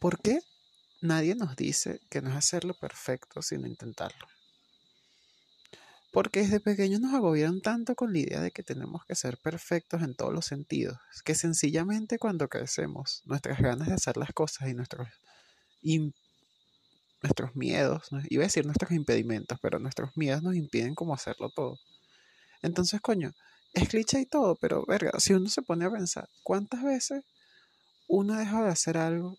¿Por qué nadie nos dice que no es hacerlo perfecto sino intentarlo? Porque desde pequeños nos agobiaron tanto con la idea de que tenemos que ser perfectos en todos los sentidos, que sencillamente cuando crecemos, nuestras ganas de hacer las cosas y nuestros, nuestros miedos, iba a decir nuestros impedimentos, pero nuestros miedos nos impiden como hacerlo todo. Entonces, coño, es cliché y todo, pero verga, si uno se pone a pensar, ¿cuántas veces uno deja de hacer algo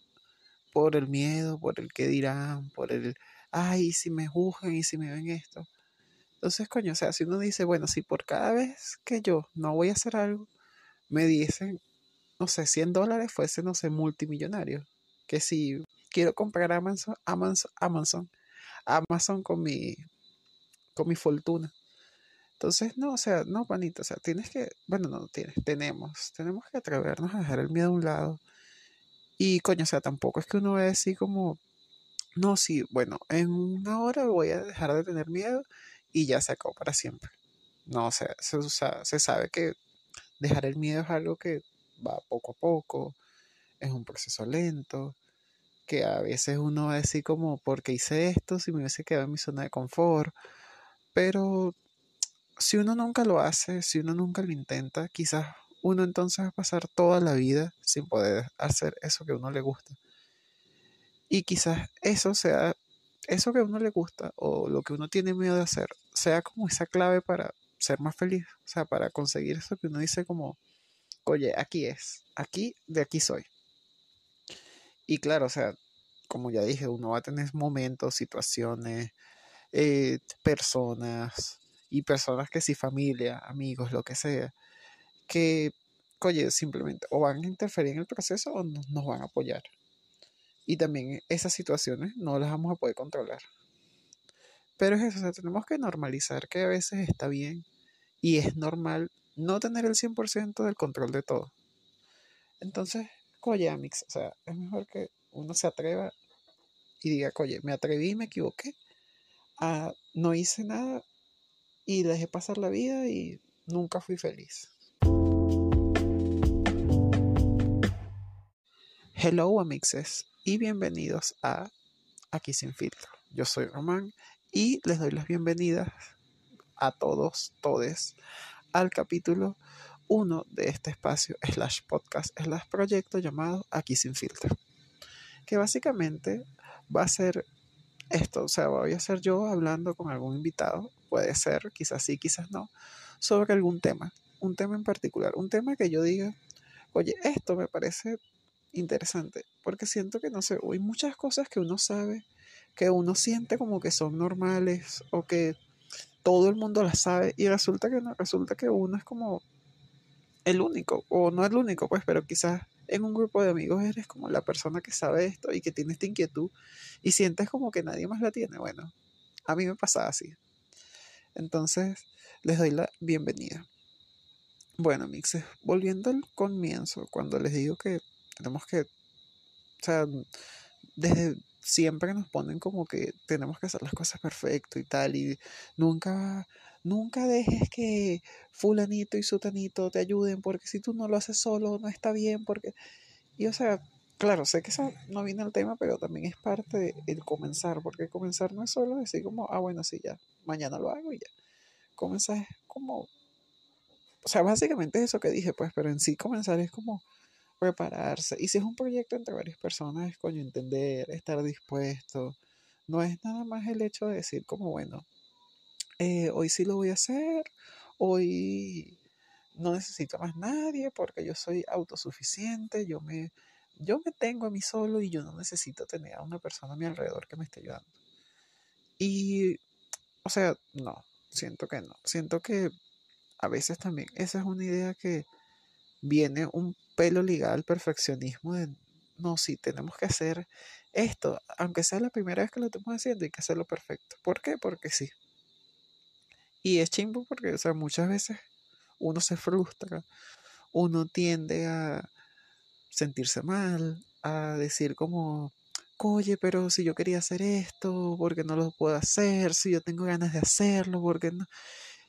por el miedo, por el que dirán, por el, ay, si me juzgan y si me ven esto? Entonces, coño, o sea, si uno dice, bueno, si por cada vez que yo no voy a hacer algo, me dicen, no sé, 100 dólares fuese, no sé, multimillonario. Que si quiero comprar Amazon, Amazon, Amazon, Amazon con mi, con mi fortuna. Entonces, no, o sea, no, panito, o sea, tienes que, bueno, no, tienes, tenemos, tenemos que atrevernos a dejar el miedo a un lado. Y, coño, o sea, tampoco es que uno vea así como, no, sí, bueno, en una hora voy a dejar de tener miedo y ya se acabó para siempre. No, o sea, se, se sabe que dejar el miedo es algo que va poco a poco, es un proceso lento, que a veces uno va a decir como, porque hice esto si me hubiese quedado en mi zona de confort? Pero si uno nunca lo hace, si uno nunca lo intenta, quizás uno entonces va a pasar toda la vida sin poder hacer eso que a uno le gusta. Y quizás eso sea eso que a uno le gusta o lo que uno tiene miedo de hacer sea como esa clave para ser más feliz, o sea, para conseguir eso que uno dice como, oye, aquí es, aquí, de aquí soy. Y claro, o sea, como ya dije, uno va a tener momentos, situaciones, eh, personas, y personas que sí, familia, amigos, lo que sea, que, oye, simplemente o van a interferir en el proceso o nos van a apoyar. Y también esas situaciones no las vamos a poder controlar. Pero es eso, o sea, tenemos que normalizar que a veces está bien y es normal no tener el 100% del control de todo. Entonces, oye, Amix, o sea, es mejor que uno se atreva y diga, oye, me atreví me equivoqué, ah, no hice nada y dejé pasar la vida y nunca fui feliz. Hello, amixes y bienvenidos a Aquí sin filtro. Yo soy Román y les doy las bienvenidas a todos, todes, al capítulo 1 de este espacio slash podcast slash proyecto llamado Aquí sin filtro. Que básicamente va a ser esto, o sea, voy a ser yo hablando con algún invitado, puede ser, quizás sí, quizás no, sobre algún tema, un tema en particular, un tema que yo diga, oye, esto me parece interesante, porque siento que, no sé, hay muchas cosas que uno sabe, que uno siente como que son normales o que todo el mundo las sabe y resulta que no, resulta que uno es como el único, o no el único, pues, pero quizás en un grupo de amigos eres como la persona que sabe esto y que tiene esta inquietud y sientes como que nadie más la tiene. Bueno, a mí me pasa así. Entonces, les doy la bienvenida. Bueno, mixes, volviendo al comienzo, cuando les digo que tenemos que, o sea, desde siempre nos ponen como que tenemos que hacer las cosas perfecto y tal, y nunca, nunca dejes que fulanito y sutanito te ayuden, porque si tú no lo haces solo, no está bien, porque, y o sea, claro, sé que eso no viene al tema, pero también es parte del comenzar, porque comenzar no es solo decir como, ah, bueno, sí, ya, mañana lo hago y ya. Comenzar es como, o sea, básicamente es eso que dije, pues, pero en sí comenzar es como prepararse. Y si es un proyecto entre varias personas, coño entender, estar dispuesto. No es nada más el hecho de decir como, bueno, eh, hoy sí lo voy a hacer, hoy no necesito más nadie porque yo soy autosuficiente, yo me, yo me tengo a mí solo y yo no necesito tener a una persona a mi alrededor que me esté ayudando. Y, o sea, no, siento que no. Siento que a veces también esa es una idea que viene un pelo ligado al perfeccionismo de, no, sí, tenemos que hacer esto, aunque sea la primera vez que lo estamos haciendo, hay que hacerlo perfecto. ¿Por qué? Porque sí. Y es chimbo porque, o sea, muchas veces uno se frustra, uno tiende a sentirse mal, a decir como, oye, pero si yo quería hacer esto, ¿por qué no lo puedo hacer? Si yo tengo ganas de hacerlo, ¿por qué no?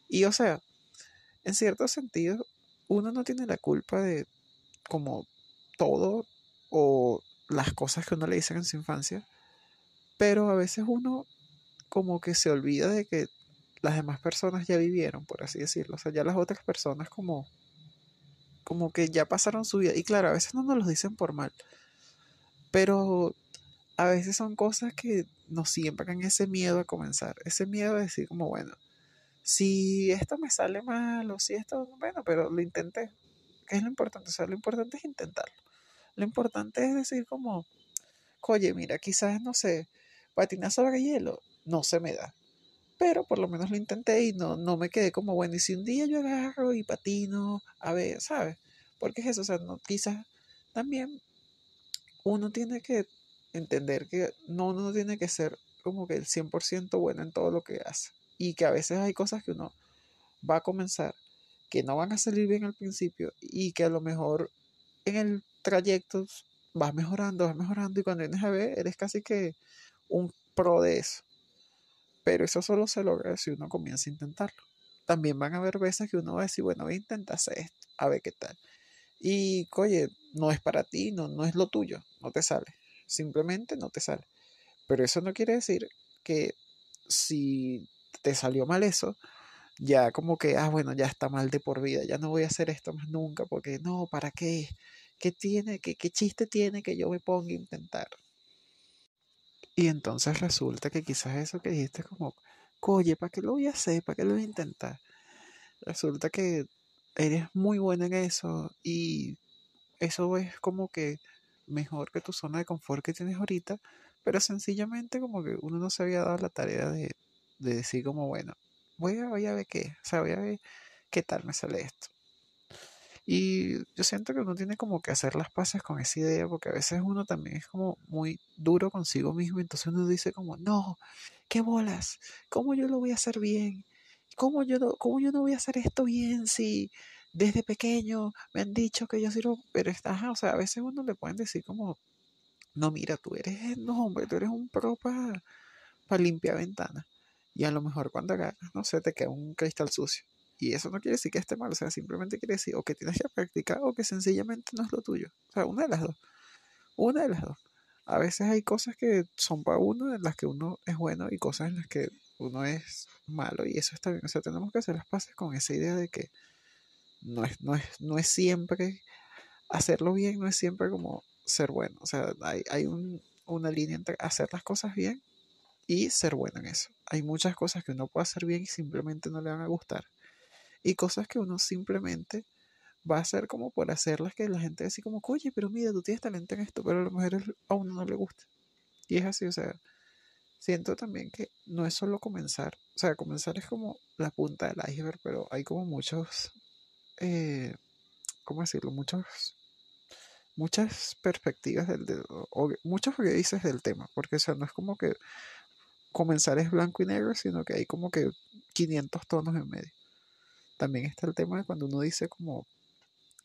Y o sea, en cierto sentido, uno no tiene la culpa de como todo o las cosas que uno le dicen en su infancia, pero a veces uno como que se olvida de que las demás personas ya vivieron, por así decirlo. O sea, ya las otras personas como, como que ya pasaron su vida. Y claro, a veces no nos lo dicen por mal, pero a veces son cosas que nos siembran ese miedo a comenzar, ese miedo a decir como, bueno, si esto me sale mal o si esto, bueno, pero lo intenté. ¿Qué es lo importante? O sea, lo importante es intentarlo. Lo importante es decir como, oye, mira, quizás, no sé, patinar sobre hielo, no se me da. Pero por lo menos lo intenté y no, no me quedé como, bueno, y si un día yo agarro y patino, a ver, ¿sabes? Porque es eso, o sea, no, quizás también uno tiene que entender que no, uno no tiene que ser como que el 100% bueno en todo lo que hace. Y que a veces hay cosas que uno va a comenzar que no van a salir bien al principio y que a lo mejor en el trayecto vas mejorando, vas mejorando y cuando vienes a ver eres casi que un pro de eso. Pero eso solo se logra si uno comienza a intentarlo. También van a haber veces que uno va a decir, bueno, voy a intentar hacer esto, a ver qué tal. Y, oye, no es para ti, no, no es lo tuyo, no te sale. Simplemente no te sale. Pero eso no quiere decir que si te salió mal eso, ya como que, ah, bueno, ya está mal de por vida, ya no voy a hacer esto más nunca, porque no, ¿para qué? ¿Qué tiene? ¿Qué, qué chiste tiene que yo me ponga a intentar? Y entonces resulta que quizás eso que dijiste como, oye, ¿para qué lo voy a hacer? ¿Para qué lo voy a intentar? Resulta que eres muy buena en eso y eso es como que mejor que tu zona de confort que tienes ahorita, pero sencillamente como que uno no se había dado la tarea de, de decir como, bueno, voy a, voy a ver qué, o sea, voy a ver qué tal me sale esto. Y yo siento que uno tiene como que hacer las paces con esa idea, porque a veces uno también es como muy duro consigo mismo, entonces uno dice como, no, qué bolas, ¿cómo yo lo voy a hacer bien? ¿Cómo yo no, cómo yo no voy a hacer esto bien si desde pequeño me han dicho que yo sirvo, pero estás, o sea, a veces uno le pueden decir como, no, mira, tú eres, no, hombre, tú eres un pro para limpiar ventanas. Y a lo mejor cuando agarras, no sé, te queda un cristal sucio. Y eso no quiere decir que esté mal, o sea, simplemente quiere decir o que tienes que practicar o que sencillamente no es lo tuyo. O sea, una de las dos. Una de las dos. A veces hay cosas que son para uno, en las que uno es bueno y cosas en las que uno es malo y eso está bien. O sea, tenemos que hacer las paces con esa idea de que no es, no es, no es siempre hacerlo bien, no es siempre como ser bueno. O sea, hay, hay un, una línea entre hacer las cosas bien y ser bueno en eso. Hay muchas cosas que uno puede hacer bien y simplemente no le van a gustar y cosas que uno simplemente va a hacer como por hacerlas que la gente así como, oye, pero mira, tú tienes talento en esto, pero a lo mejor a uno no le gusta. Y es así, o sea, siento también que no es solo comenzar, o sea, comenzar es como la punta del iceberg, pero hay como muchos, eh, ¿cómo decirlo? Muchos, muchas perspectivas del, o muchos dices del tema, porque o sea, no es como que comenzar es blanco y negro, sino que hay como que 500 tonos en medio también está el tema de cuando uno dice como,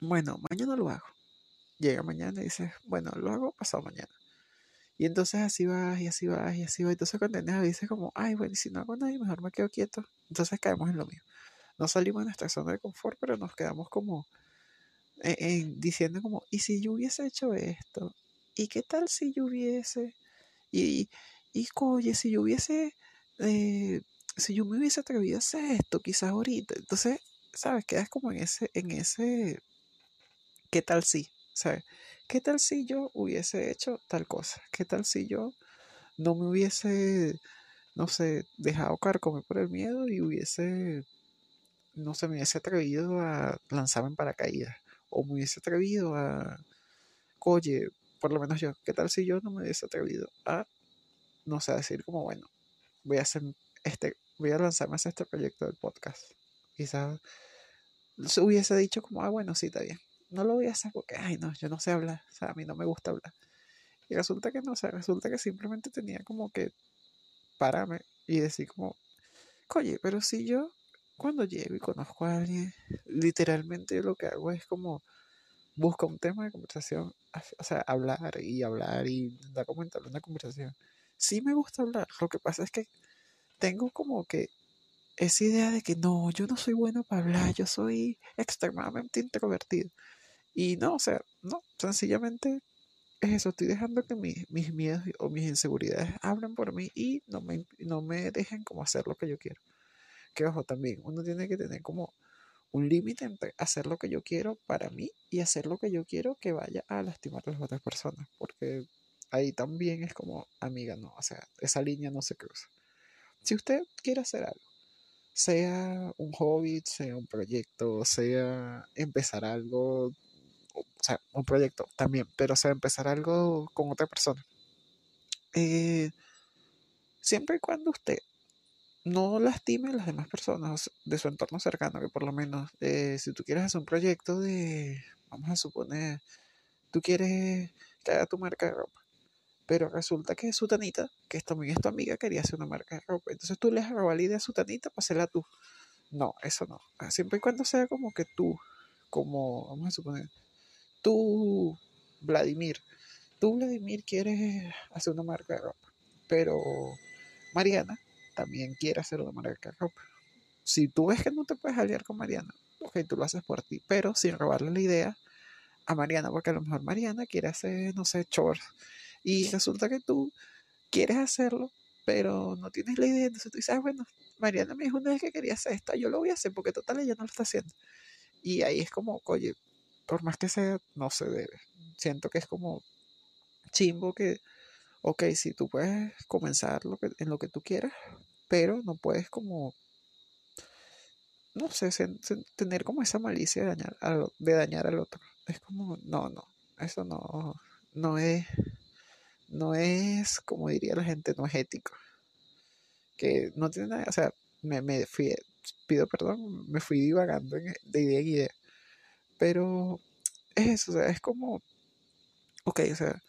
bueno, mañana lo hago. Llega mañana y dices, bueno, lo hago pasado mañana. Y entonces así vas y así vas y así vas. Entonces cuando tienes dices como, ay, bueno, y si no hago nada, mejor me quedo quieto. Entonces caemos en lo mismo. No salimos de nuestra zona de confort, pero nos quedamos como diciendo como, ¿y si yo hubiese hecho esto? ¿Y qué tal si yo hubiese? Y, y, oye, si yo hubiese eh, si yo me hubiese atrevido a hacer esto, quizás ahorita, entonces, ¿sabes? Quedas como en ese, en ese, ¿qué tal si? ¿Sabes? ¿Qué tal si yo hubiese hecho tal cosa? ¿Qué tal si yo no me hubiese, no sé, dejado carcomer por el miedo y hubiese, no sé, me hubiese atrevido a lanzarme en paracaídas? O me hubiese atrevido a, oye, por lo menos yo, ¿qué tal si yo no me hubiese atrevido a, no sé, decir como, bueno, voy a hacer este, voy a lanzarme a este proyecto del podcast. Quizás se hubiese dicho como, ah, bueno, sí, está bien. No lo voy a hacer porque, ay, no, yo no sé hablar. O sea, a mí no me gusta hablar. Y resulta que no, o sea, resulta que simplemente tenía como que pararme y decir como, oye, pero si yo cuando llego y conozco a alguien, literalmente lo que hago es como busco un tema de conversación, o sea, hablar y hablar y dar comentar una conversación. Sí me gusta hablar, lo que pasa es que tengo como que esa idea de que no, yo no soy bueno para hablar, yo soy extremadamente introvertido. Y no, o sea, no, sencillamente es eso, estoy dejando que mis miedos o mis inseguridades hablen por mí y no me, no me dejen como hacer lo que yo quiero. Que ojo, también uno tiene que tener como un límite entre hacer lo que yo quiero para mí y hacer lo que yo quiero que vaya a lastimar a las otras personas. Porque ahí también es como, amiga, no, o sea, esa línea no se cruza. Si usted quiere hacer algo, sea un hobby, sea un proyecto, sea empezar algo, o sea, un proyecto también, pero sea empezar algo con otra persona. Eh, siempre y cuando usted no lastime a las demás personas de su entorno cercano, que por lo menos eh, si tú quieres hacer un proyecto de, vamos a suponer, tú quieres haga tu marca de ropa, pero resulta que Sutanita, que también es tu amiga, quería hacer una marca de ropa, entonces tú le idea a Sutanita para hacerla tú. No, eso no. Siempre y cuando sea como que tú, como, vamos a suponer, tú, Vladimir, tú, Vladimir, quieres hacer una marca de ropa, pero Mariana también quiere hacer una marca de ropa. Si tú ves que no te puedes aliar con Mariana, ok, tú lo haces por ti, pero sin robarle la idea a Mariana, porque a lo mejor Mariana quiere hacer, no sé, chores. Y resulta que tú quieres hacerlo, pero no tienes la idea. Entonces tú dices, ah, bueno, Mariana me dijo una vez que quería hacer esto, yo lo voy a hacer porque total ella no lo está haciendo. Y ahí es como, oye, por más que sea, no se debe. Siento que es como chimbo que, ok, si tú puedes comenzar lo que, en lo que tú quieras, pero no puedes como, no sé, tener como esa malicia de dañar, al, de dañar al otro. Es como, no, no, eso no, no es, no es, como diría la gente, no es ético. Que no tiene nada, o sea, me, me fui, pido perdón, me fui divagando de idea en idea. Pero es eso, o sea, es como, ok, o sea,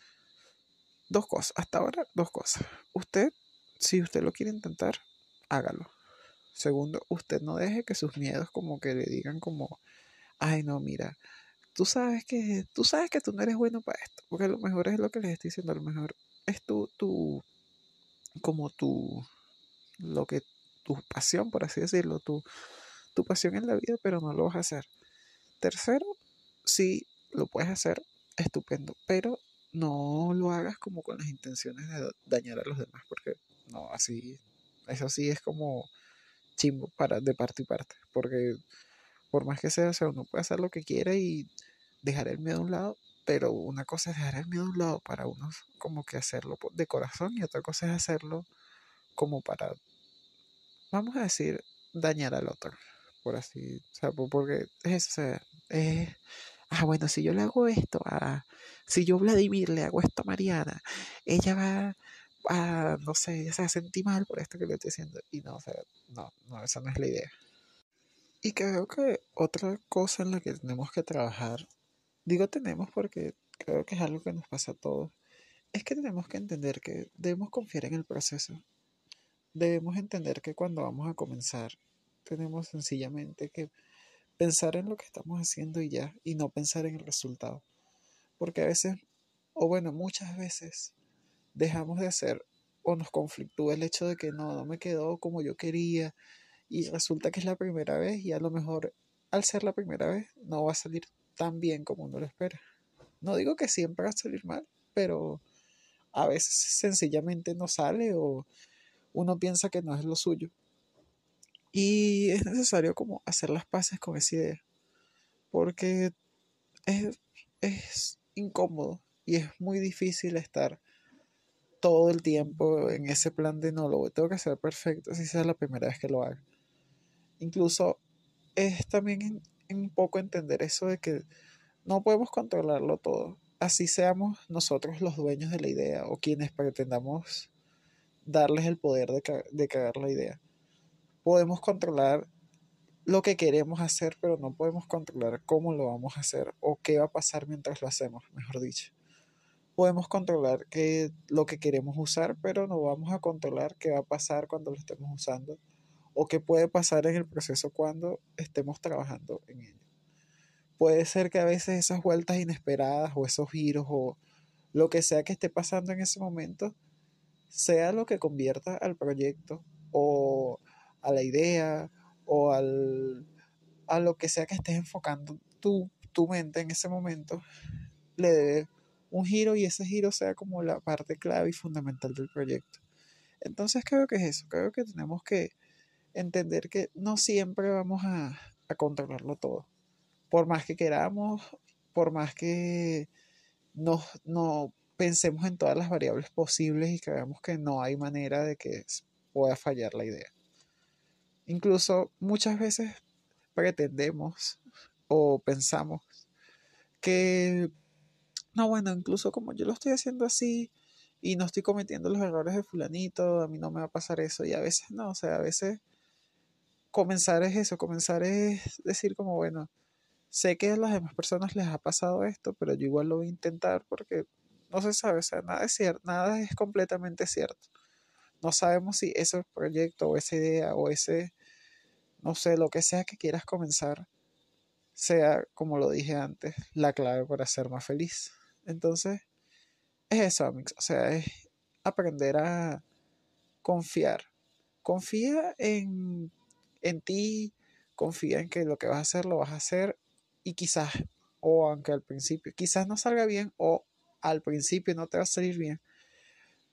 dos cosas, hasta ahora dos cosas. Usted, si usted lo quiere intentar, hágalo. Segundo, usted no deje que sus miedos como que le digan como, ay no, mira, tú sabes que, tú sabes que tú no eres bueno para esto, porque a lo mejor es lo que les estoy diciendo, a lo mejor es tu, tu, como tu, lo que, tu pasión, por así decirlo, tu, tu pasión en la vida, pero no lo vas a hacer. Tercero, si lo puedes hacer, estupendo, pero no lo hagas como con las intenciones de dañar a los demás, porque no, así eso sí es como chimbo para, de parte y parte. Porque por más que sea, o sea, uno puede hacer lo que quiera y dejar el miedo a un lado, pero una cosa es dejar el miedo a un lado para uno como que hacerlo de corazón y otra cosa es hacerlo como para, vamos a decir, dañar al otro, por así, o sea, porque es, o es, ah, bueno, si yo le hago esto a, si yo Vladimir le hago esto a Mariana, ella va ah, no sé, o sea, sentí mal por esto que le estoy diciendo. Y no, o sea, no, no, esa no es la idea. Y creo que otra cosa en la que tenemos que trabajar, digo tenemos porque creo que es algo que nos pasa a todos, es que tenemos que entender que debemos confiar en el proceso. Debemos entender que cuando vamos a comenzar, tenemos sencillamente que pensar en lo que estamos haciendo y ya, y no pensar en el resultado. Porque a veces, o bueno, muchas veces, dejamos de hacer o nos conflictúa el hecho de que no, no me quedó como yo quería y resulta que es la primera vez y a lo mejor al ser la primera vez no va a salir tan bien como uno lo espera. No digo que siempre va a salir mal, pero a veces sencillamente no sale o uno piensa que no es lo suyo. Y es necesario como hacer las paces con esa idea, porque es, es incómodo y es muy difícil estar todo el tiempo en ese plan de no, lo tengo que hacer perfecto, si sea la primera vez que lo haga. Incluso es también un poco entender eso de que no podemos controlarlo todo. Así seamos nosotros los dueños de la idea o quienes pretendamos darles el poder de, de cagar la idea. Podemos controlar lo que queremos hacer, pero no podemos controlar cómo lo vamos a hacer o qué va a pasar mientras lo hacemos, mejor dicho podemos controlar que, lo que queremos usar, pero no vamos a controlar qué va a pasar cuando lo estemos usando o qué puede pasar en el proceso cuando estemos trabajando en ello. Puede ser que a veces esas vueltas inesperadas o esos giros o lo que sea que esté pasando en ese momento sea lo que convierta al proyecto o a la idea o al, a lo que sea que estés enfocando tu, tu mente en ese momento, le debe un giro y ese giro sea como la parte clave y fundamental del proyecto. Entonces creo que es eso, creo que tenemos que entender que no siempre vamos a, controlarlo todo. Por más que queramos, por más que no, no pensemos en todas las variables posibles y creamos que no hay manera de que pueda fallar la idea. Incluso muchas veces pretendemos o pensamos que, no, bueno, incluso como yo lo estoy haciendo así y no estoy cometiendo los errores de fulanito, a mí no me va a pasar eso y a veces no, o sea, a veces comenzar es eso, comenzar es decir como, bueno, sé que a las demás personas les ha pasado esto, pero yo igual lo voy a intentar porque no se sabe, o sea, nada es cierto, nada es completamente cierto. No sabemos si ese proyecto o esa idea o ese, no sé, lo que sea que quieras comenzar, sea, como lo dije antes, la clave para ser más feliz. Entonces, es eso, amigos. O sea, es aprender a confiar. Confía en, en ti, confía en que lo que vas a hacer lo vas a hacer y quizás, o aunque al principio, quizás no salga bien o al principio no te va a salir bien.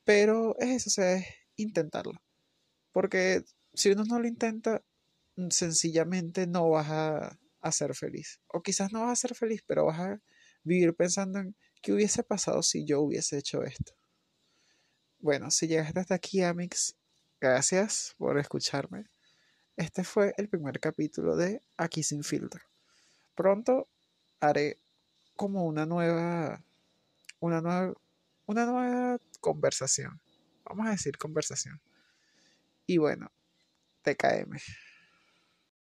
Pero es eso, o sea, es intentarlo. Porque si uno no lo intenta, mm, sencillamente no vas a, a ser feliz. O quizás no vas a ser feliz, pero vas a vivir pensando en qué hubiese pasado si yo hubiese hecho esto. Bueno, si llegaste hasta aquí, Amix, gracias por escucharme. Este fue el primer capítulo de Aquí sin filtro. Pronto haré como una nueva una nueva, una nueva conversación. Vamos a decir conversación. Y bueno, TKM.